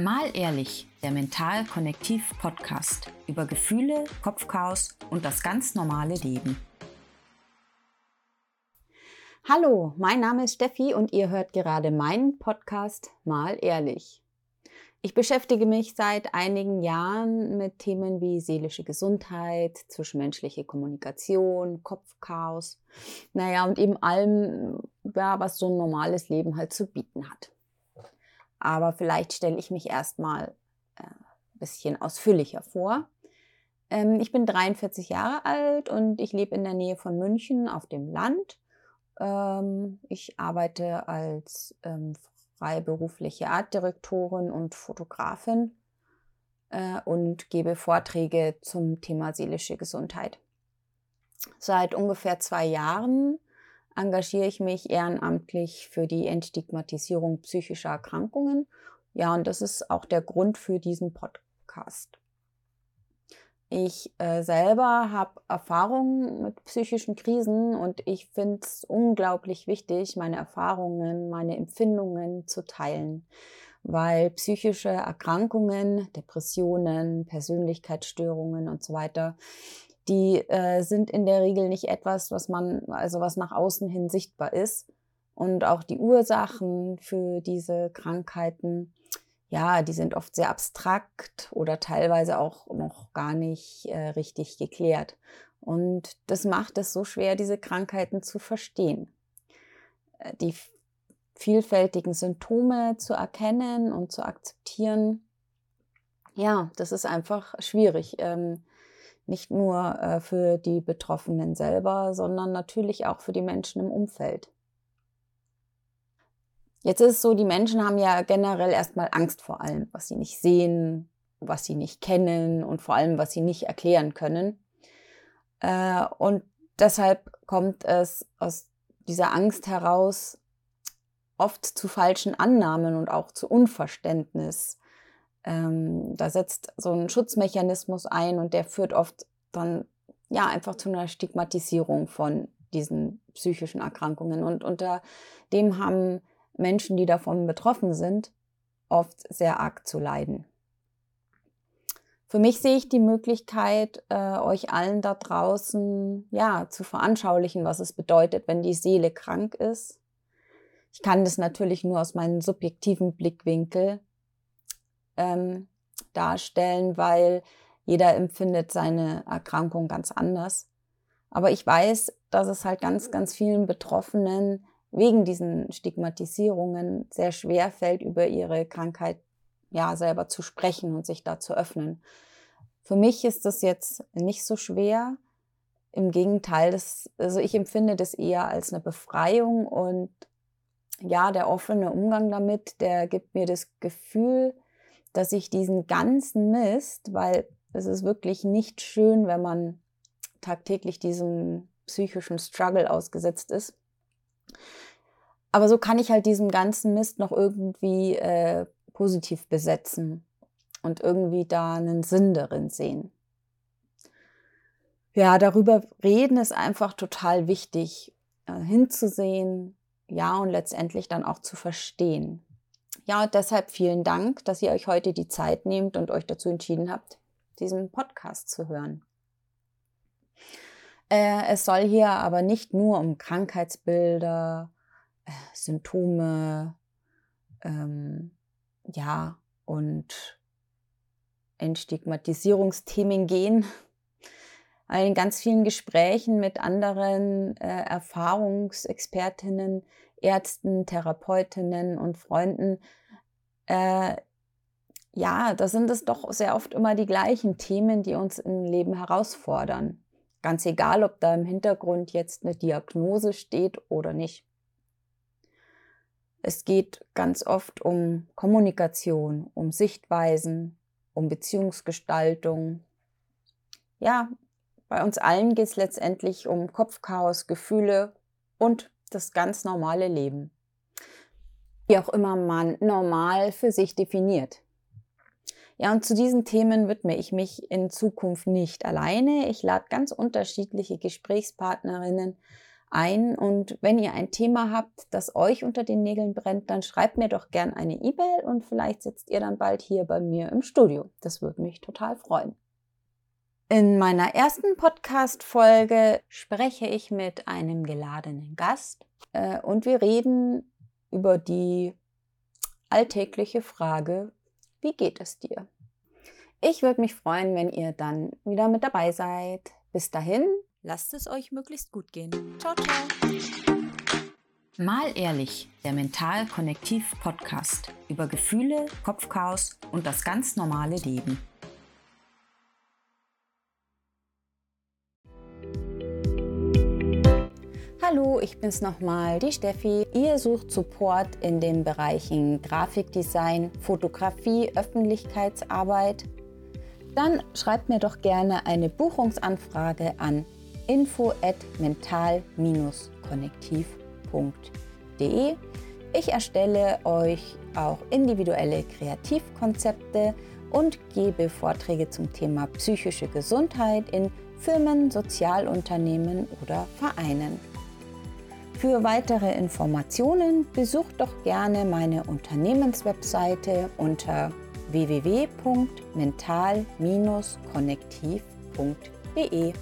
Mal ehrlich, der Mental-Konnektiv-Podcast über Gefühle, Kopfchaos und das ganz normale Leben. Hallo, mein Name ist Steffi und ihr hört gerade meinen Podcast Mal ehrlich. Ich beschäftige mich seit einigen Jahren mit Themen wie seelische Gesundheit, zwischenmenschliche Kommunikation, Kopfchaos, naja, und eben allem, ja, was so ein normales Leben halt zu bieten hat. Aber vielleicht stelle ich mich erstmal äh, ein bisschen ausführlicher vor. Ähm, ich bin 43 Jahre alt und ich lebe in der Nähe von München auf dem Land. Ähm, ich arbeite als ähm, freiberufliche Artdirektorin und Fotografin äh, und gebe Vorträge zum Thema seelische Gesundheit. Seit ungefähr zwei Jahren engagiere ich mich ehrenamtlich für die Entstigmatisierung psychischer Erkrankungen. Ja, und das ist auch der Grund für diesen Podcast. Ich äh, selber habe Erfahrungen mit psychischen Krisen und ich finde es unglaublich wichtig, meine Erfahrungen, meine Empfindungen zu teilen, weil psychische Erkrankungen, Depressionen, Persönlichkeitsstörungen und so weiter die äh, sind in der Regel nicht etwas, was man, also was nach außen hin sichtbar ist. Und auch die Ursachen für diese Krankheiten, ja, die sind oft sehr abstrakt oder teilweise auch noch gar nicht äh, richtig geklärt. Und das macht es so schwer, diese Krankheiten zu verstehen. Äh, die vielfältigen Symptome zu erkennen und zu akzeptieren, ja, das ist einfach schwierig. Ähm, nicht nur äh, für die Betroffenen selber, sondern natürlich auch für die Menschen im Umfeld. Jetzt ist es so, die Menschen haben ja generell erstmal Angst vor allem, was sie nicht sehen, was sie nicht kennen und vor allem, was sie nicht erklären können. Äh, und deshalb kommt es aus dieser Angst heraus oft zu falschen Annahmen und auch zu Unverständnis ähm, da setzt so ein Schutzmechanismus ein und der führt oft dann ja einfach zu einer Stigmatisierung von diesen psychischen Erkrankungen. Und unter dem haben Menschen, die davon betroffen sind, oft sehr arg zu leiden. Für mich sehe ich die Möglichkeit, äh, euch allen da draußen ja zu veranschaulichen, was es bedeutet, wenn die Seele krank ist. Ich kann das natürlich nur aus meinem subjektiven Blickwinkel ähm, darstellen, weil jeder empfindet seine Erkrankung ganz anders. Aber ich weiß, dass es halt ganz, ganz vielen Betroffenen wegen diesen Stigmatisierungen sehr schwer fällt, über ihre Krankheit ja selber zu sprechen und sich da zu öffnen. Für mich ist das jetzt nicht so schwer. Im Gegenteil, das, also ich empfinde das eher als eine Befreiung und ja, der offene Umgang damit, der gibt mir das Gefühl, dass ich diesen ganzen Mist, weil es ist wirklich nicht schön, wenn man tagtäglich diesem psychischen Struggle ausgesetzt ist. Aber so kann ich halt diesen ganzen Mist noch irgendwie äh, positiv besetzen und irgendwie da einen Sinn darin sehen. Ja, darüber reden ist einfach total wichtig, äh, hinzusehen, ja, und letztendlich dann auch zu verstehen. Ja, und deshalb vielen Dank, dass ihr euch heute die Zeit nehmt und euch dazu entschieden habt, diesen Podcast zu hören. Äh, es soll hier aber nicht nur um Krankheitsbilder, äh, Symptome, ähm, ja, und Entstigmatisierungsthemen gehen. In ganz vielen Gesprächen mit anderen äh, Erfahrungsexpertinnen Ärzten, Therapeutinnen und Freunden, äh, ja, da sind es doch sehr oft immer die gleichen Themen, die uns im Leben herausfordern. Ganz egal, ob da im Hintergrund jetzt eine Diagnose steht oder nicht. Es geht ganz oft um Kommunikation, um Sichtweisen, um Beziehungsgestaltung. Ja, bei uns allen geht es letztendlich um Kopfchaos, Gefühle und das ganz normale Leben. Wie auch immer man normal für sich definiert. Ja, und zu diesen Themen widme ich mich in Zukunft nicht alleine. Ich lade ganz unterschiedliche Gesprächspartnerinnen ein. Und wenn ihr ein Thema habt, das euch unter den Nägeln brennt, dann schreibt mir doch gern eine E-Mail und vielleicht sitzt ihr dann bald hier bei mir im Studio. Das würde mich total freuen. In meiner ersten Podcast-Folge spreche ich mit einem geladenen Gast äh, und wir reden über die alltägliche Frage, wie geht es dir? Ich würde mich freuen, wenn ihr dann wieder mit dabei seid. Bis dahin, lasst es euch möglichst gut gehen. Ciao, ciao. Mal ehrlich, der Mental-Konnektiv-Podcast über Gefühle, Kopfchaos und das ganz normale Leben. Hallo, ich bin's nochmal, die Steffi. Ihr sucht Support in den Bereichen Grafikdesign, Fotografie, Öffentlichkeitsarbeit. Dann schreibt mir doch gerne eine Buchungsanfrage an info@mental-konnektiv.de. Ich erstelle euch auch individuelle Kreativkonzepte und gebe Vorträge zum Thema psychische Gesundheit in Firmen, Sozialunternehmen oder Vereinen. Für weitere Informationen besucht doch gerne meine Unternehmenswebseite unter www.mental-konnektiv.de.